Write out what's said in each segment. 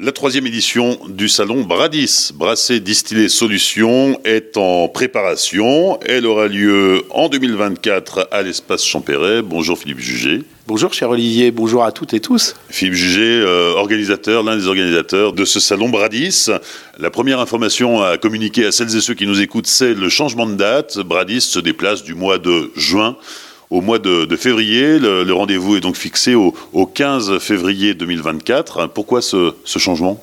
La troisième édition du salon Bradis, Brassé Distillé Solutions, est en préparation. Elle aura lieu en 2024 à l'espace Champéret. Bonjour Philippe Jugé. Bonjour cher Olivier, bonjour à toutes et tous. Philippe Jugé, euh, organisateur, l'un des organisateurs de ce salon Bradis. La première information à communiquer à celles et ceux qui nous écoutent, c'est le changement de date. Bradis se déplace du mois de juin au mois de, février. Le, rendez-vous est donc fixé au, 15 février 2024. Pourquoi ce changement?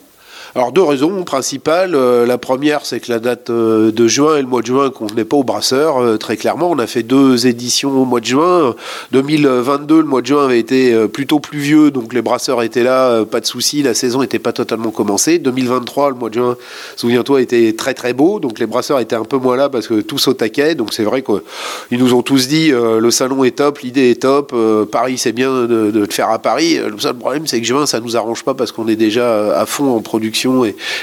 Alors deux raisons principales. Euh, la première, c'est que la date euh, de juin et le mois de juin convenaient pas aux brasseurs. Euh, très clairement, on a fait deux éditions au mois de juin. 2022, le mois de juin avait été plutôt pluvieux, donc les brasseurs étaient là, pas de souci. La saison n'était pas totalement commencée. 2023, le mois de juin, souviens-toi, était très très beau, donc les brasseurs étaient un peu moins là parce que tous au taquet. Donc c'est vrai qu'ils nous ont tous dit le salon est top, l'idée est top, Paris c'est bien de, de, le faire à Paris. Le seul problème, c'est que juin, ça nous arrange pas parce qu'on est déjà à fond en production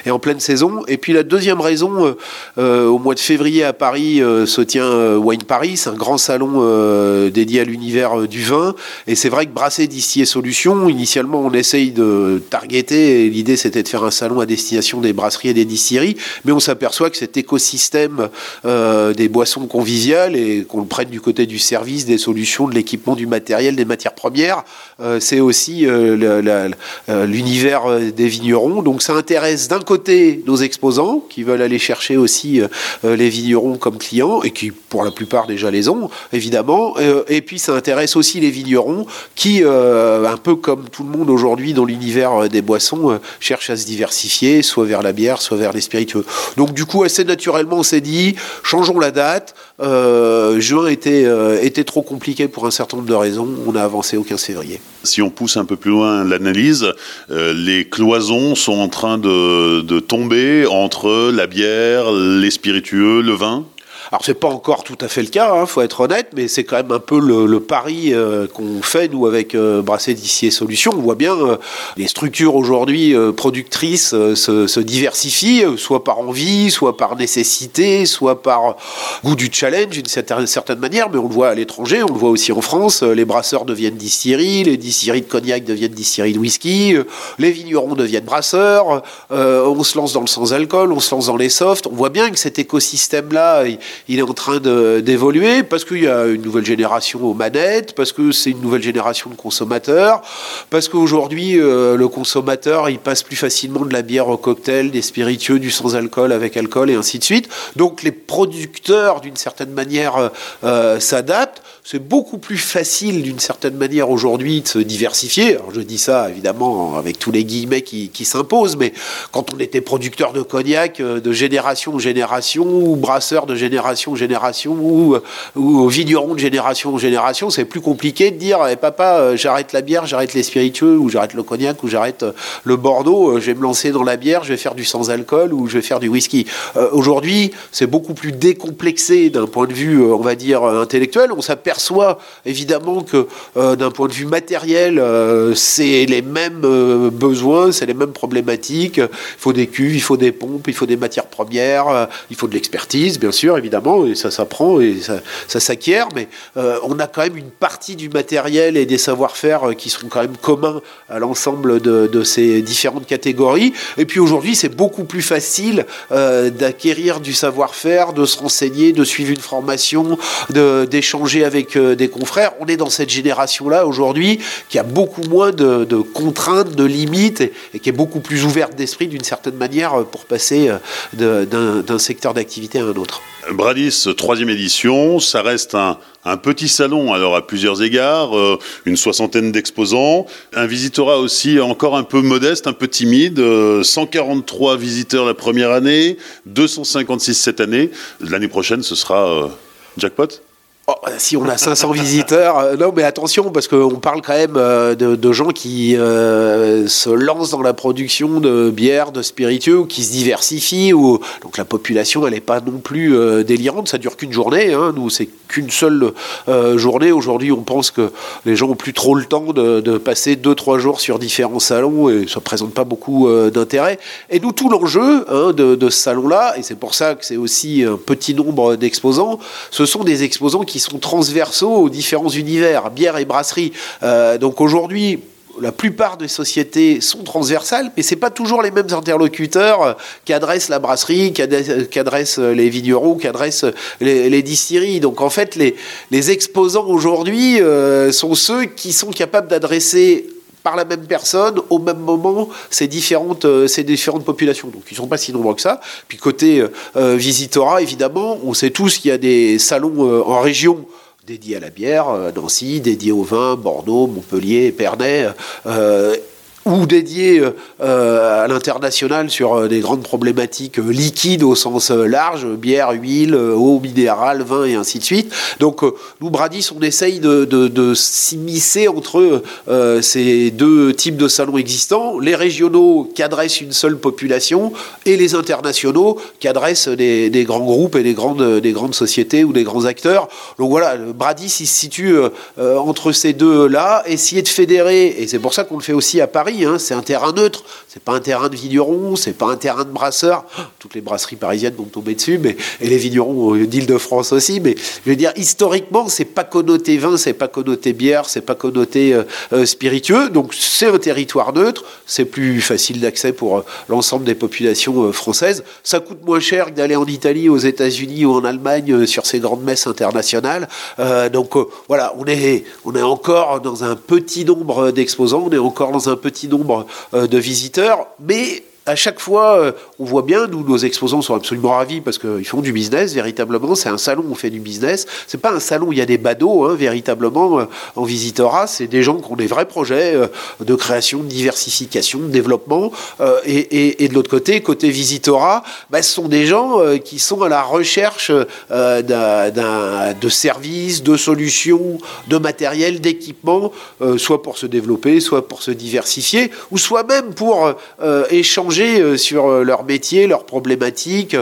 et, en pleine saison. Et puis la deuxième raison, euh, euh, au mois de février à Paris euh, se tient Wine Paris, un grand salon dédié à l'univers du vin. Et c'est vrai que Brasser distiller solutions, initialement on essaye de targeter, l'idée c'était de faire un salon à destination des brasseries et des distilleries, mais on s'aperçoit que cet écosystème des boissons conviviales et qu'on le prenne du côté du service, des solutions, de l'équipement, du matériel, des matières premières, c'est aussi l'univers des vignerons. Donc ça intéresse d'un côté nos exposants qui veulent aller chercher aussi euh, euh, les vignerons comme clients et qui pour la plupart déjà les ont évidemment. Euh, et puis ça intéresse aussi les vignerons qui un peu comme tout le monde aujourd'hui dans l'univers des boissons cherchent à se diversifier soit vers la bière soit vers les spiritueux. Donc du coup assez naturellement on s'est dit changeons la date. Juin était, était trop compliqué pour un certain nombre de raisons. On a avancé au 15 février si on pousse un peu plus loin l'analyse les cloisons sont en train de, tomber entre la bière, les spiritueux, le vin? Alors c'est pas encore tout à fait le cas, il hein, faut être honnête, mais c'est quand même un peu le, pari euh, qu'on fait nous avec euh, Brasset d'ici et Solutions. On voit bien euh, les structures aujourd'hui productrices se, diversifient, soit par envie, soit par nécessité, soit par goût du challenge d'une certaine, certaine manière. Mais on le voit à l'étranger, on le voit aussi en France. Les brasseurs deviennent distilleries, les distilleries de cognac deviennent distilleries de whisky, les vignerons deviennent brasseurs. on se lance dans le sans-alcool, on se lance dans les softs. On voit bien que cet écosystème-là, il est en train d'évoluer parce qu'il y a une nouvelle génération aux manettes, parce que c'est une nouvelle génération de consommateurs, parce qu'aujourd'hui, euh, le consommateur, il passe plus facilement de la bière au cocktail, des spiritueux, du sans-alcool avec alcool et ainsi de suite. Donc les producteurs, d'une certaine manière, euh, euh, s'adaptent. C'est beaucoup plus facile, d'une certaine manière, aujourd'hui, de se diversifier. Je dis ça, évidemment, avec tous les guillemets qui, s'imposent, mais quand on était producteur de cognac de génération en génération, ou brasseur de génération en génération ou, ou vigneron de génération en génération, c'est plus compliqué de dire eh, papa, euh, j'arrête la bière, j'arrête les spiritueux, ou j'arrête le cognac, ou j'arrête euh, le Bordeaux, euh, je vais me lancer dans la bière, je vais faire du sans-alcool ou je vais faire du whisky. Aujourd'hui, c'est beaucoup plus décomplexé d'un point de vue, on va dire, intellectuel. On s'aperçoit évidemment que d'un point de vue matériel, c'est les mêmes besoins, c'est les mêmes problématiques. Il faut des cuves, il faut des pompes, il faut des matières premières, il faut de l'expertise, bien sûr, évidemment et ça s'apprend et ça, s'acquiert, mais euh, on a quand même une partie du matériel et des savoir-faire euh, qui sont quand même communs à l'ensemble de, ces différentes catégories. Et puis aujourd'hui, c'est beaucoup plus facile euh, d'acquérir du savoir-faire, de se renseigner, de suivre une formation, d'échanger avec des confrères. On est dans cette génération-là aujourd'hui qui a beaucoup moins de, contraintes, de limites et, qui est beaucoup plus ouverte d'esprit d'une certaine manière pour passer d'un secteur d'activité à un autre. Bradis, troisième édition, ça reste un, petit salon, alors à plusieurs égards, euh, une soixantaine d'exposants, un visitorat aussi encore un peu modeste, un peu timide, 143 euh, visiteurs la première année, 256 cette année. L'année prochaine, ce sera euh, jackpot? Oh, si on a 500 visiteurs, euh, non mais attention parce qu'on parle quand même euh, de, gens qui euh, se lancent dans la production de bière, de spiritueux, ou qui se diversifient. Donc la population elle n'est pas non plus délirante, ça dure qu'une journée. Hein. Nous c'est qu'une seule journée. Aujourd'hui on pense que les gens ont plus trop le temps de, passer 2-3 jours sur différents salons et ça ne présente pas beaucoup d'intérêt. Et nous tout l'enjeu hein, de, de, ce salon-là, et c'est pour ça que c'est aussi un petit nombre d'exposants, ce sont des exposants qui qui sont transversaux aux différents univers, bière et brasserie. Euh, donc aujourd'hui, la plupart des sociétés sont transversales, mais c'est pas toujours les mêmes interlocuteurs euh, qu'adressent la brasserie, qu'adressent euh, les vignerons, qu'adressent les, distilleries. Donc en fait, les, les exposants aujourd'hui sont ceux qui sont capables d'adresser par la même personne, au même moment, ces différentes, différentes populations. Donc ils ne sont pas si nombreux que ça. Puis côté Visitora, évidemment, on sait tous qu'il y a des salons en région dédié à la bière, euh, Nancy, dédié au vin, Bordeaux, Montpellier, Pernay. Ou dédié euh, euh, à l'international sur euh, des grandes problématiques liquides au sens large, bière, huile, eau minérale, vin et ainsi de suite. Donc nous, Bradis, on essaye de, s'immiscer entre ces deux types de salons existants, les régionaux qui adressent une seule population et les internationaux qui adressent des, des grands groupes et des grandes, des grandes sociétés ou des grands acteurs. Donc voilà, Bradis, il se situe entre ces deux-là, essayer de fédérer, et c'est pour ça qu'on le fait aussi à Paris, Hein, c'est un terrain neutre, c'est pas un terrain de vigneron, c'est pas un terrain de brasseur. Toutes les brasseries parisiennes vont tomber dessus, mais et les vignerons d'Île-de-France aussi. Mais je veux dire, historiquement, c'est pas connoté vin, c'est pas connoté bière, c'est pas connoté euh, euh, spiritueux. Donc c'est un territoire neutre, c'est plus facile d'accès pour euh, l'ensemble des populations françaises. Ça coûte moins cher que d'aller en Italie, aux États-Unis ou en Allemagne sur ces grandes messes internationales. donc voilà, on est on est encore dans un petit nombre d'exposants, on est encore dans un petit nombre euh, de visiteurs, mais à chaque fois, euh, on voit bien, nous, nos exposants sont absolument ravis parce qu'ils font du business, véritablement. C'est un salon où on fait du business. C'est pas un salon où il y a des badauds, hein, véritablement. Euh, en visitera, c'est des gens qui ont des vrais projets euh, de création, de diversification, de développement. et, de l'autre côté, côté visitora, bah, ce sont des gens qui sont à la recherche de services, de solutions, de matériel, d'équipement, soit pour se développer, soit pour se diversifier, ou soit même pour échanger euh, sur euh, leur métier, leurs problématiques,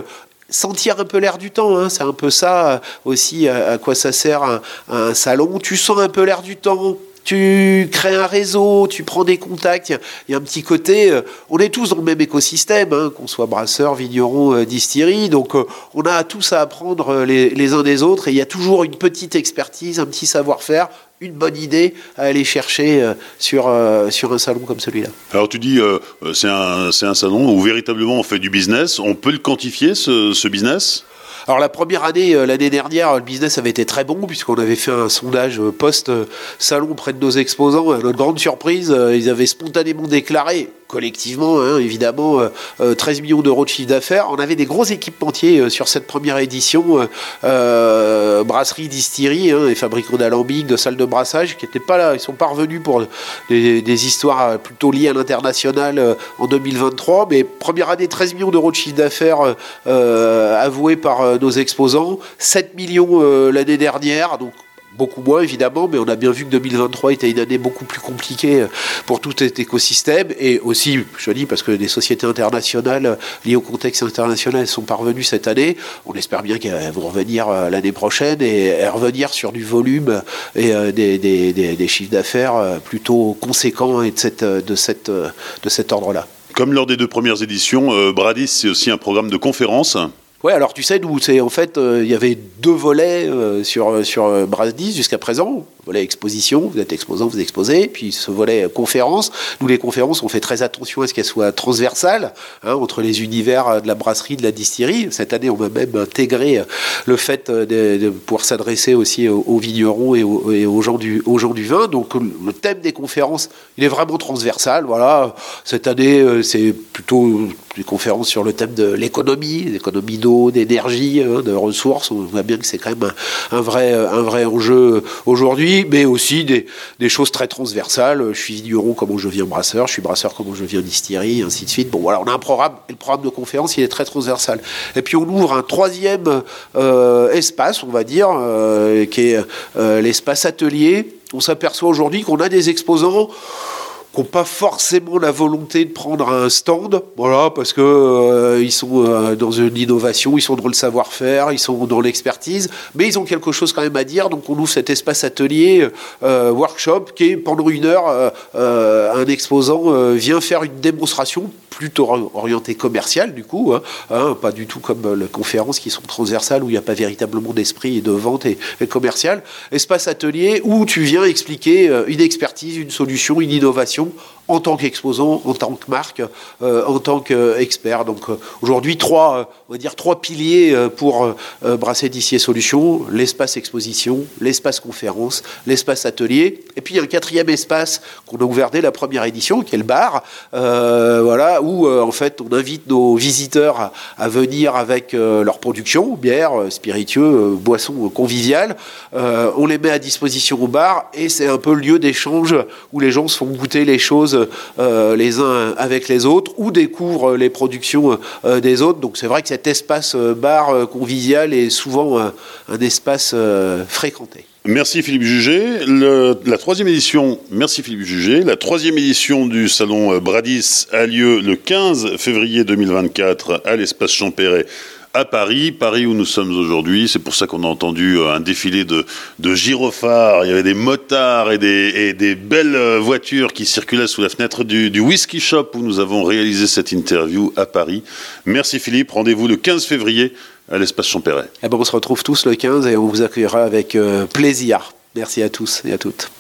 sentir un peu l'air du temps. Hein. C'est un peu ça euh, aussi à, quoi ça sert un, salon. Tu sens un peu l'air du temps. Tu crées un réseau, tu prends des contacts. Il y a un petit côté. on est tous dans le même écosystème, hein, qu'on soit brasseur, vigneron, distillerie. Donc, on a tous à apprendre les, uns des autres. Et il y a toujours une petite expertise, un petit savoir-faire, une bonne idée à aller chercher euh, sur, euh, sur un salon comme celui-là. Alors tu dis, euh, c'est un, un, salon où véritablement on fait du business. On peut le quantifier, ce, ce business? Alors la première année, l'année dernière, le business avait été très bon puisqu'on avait fait un sondage post-salon auprès de nos exposants. À notre grande surprise, ils avaient spontanément déclaré collectivement, hein, évidemment, 13 euh, euh, millions d'euros de chiffre d'affaires. On avait des gros équipementiers euh, sur cette première édition, brasserie, distillerie hein, et fabricants d'alambics, de salles de brassage, qui n'étaient pas là. Ils sont pas revenus pour des, histoires plutôt liées à l'international en 2023. Mais première année, 13 millions d'euros de chiffre d'affaires avoués par nos exposants, 7 millions l'année dernière. Donc beaucoup moins évidemment, mais on a bien vu que 2023 était une année beaucoup plus compliquée euh, pour tout cet écosystème. Et aussi, je dis parce que des sociétés internationales euh, liées au contexte international sont parvenues cette année. On espère bien qu'elles vont revenir euh, l'année prochaine et revenir sur du volume et des, chiffres d'affaires plutôt conséquents et de, de cet ordre-là. Comme lors des deux premières éditions, Bradis, c'est aussi un programme de conférences. Ouais, alors tu sais, nous, c'est en fait, il y avait deux volets sur, sur Bradis jusqu'à présent volet exposition, vous êtes exposant, vous exposez, puis ce volet conférence. Nous, les conférences, on fait très attention à ce qu'elles soient transversales hein, entre les univers de la brasserie, de la distillerie. Cette année, on va même intégrer le fait de, pouvoir s'adresser aussi aux, vignerons et aux, gens du, aux gens du vin. Donc, le thème des conférences, il est vraiment transversal. Voilà, cette année, euh, c'est plutôt des conférences sur le thème de l'économie, l'économie d'eau, d'énergie, hein, de ressources. On voit bien que c'est quand même un vrai, un vrai enjeu aujourd'hui mais aussi des, choses très transversales. Je suis vigneron comme je viens brasseur, je suis brasseur comme je viens distillerie, ainsi de suite. Bon, voilà, on a un programme, et le programme de conférence, il est très transversal. Et puis on ouvre un troisième euh, espace, on va dire, euh, qui est euh, l'espace atelier. On s'aperçoit aujourd'hui qu'on a des exposants qui n'ont pas forcément la volonté de prendre un stand, voilà, parce que euh, ils sont euh, dans une innovation, ils sont dans le savoir-faire, ils sont dans l'expertise, mais ils ont quelque chose quand même à dire. Donc on ouvre cet espace atelier, euh, workshop, qui est pendant une heure, un exposant vient faire une démonstration plutôt orienté commercial du coup, hein, hein, pas du tout comme les conférences qui sont transversales où il n'y a pas véritablement d'esprit de vente et, commercial. Espace atelier où tu viens expliquer une expertise, une solution, une innovation en tant qu'exposant, en tant que marque, euh, en tant qu'expert. Donc euh, aujourd'hui, trois, euh, on va dire trois piliers pour Brasser Dissier Solutions l'espace exposition, l'espace conférence, l'espace atelier, et puis un quatrième espace qu'on a ouvert dès la première édition, qui est le bar, voilà, en fait on invite nos visiteurs à, venir avec leur production, bière, spiritueux, boissons conviviales. on les met à disposition au bar et c'est un peu le lieu d'échange où les gens se font goûter les choses euh, les uns avec les autres ou découvrent les productions euh, des autres. Donc c'est vrai que cet espace euh, bar convivial est souvent un espace fréquenté. Merci Philippe Jugé. la troisième édition, merci Philippe. La troisième édition du salon Bradis a lieu le 15 février 2024 à l'espace Champéret à Paris, Paris où nous sommes aujourd'hui. C'est pour ça qu'on a entendu euh, un défilé de, de gyrophares. Il y avait des motards et des, des belles euh, voitures qui circulaient sous la fenêtre du, whisky shop où nous avons réalisé cette interview à Paris. Merci Philippe. Rendez-vous le 15 février à l'espace Champéret. Eh ben, on se retrouve tous le 15 et on vous accueillera avec euh, plaisir. Merci à tous et à toutes.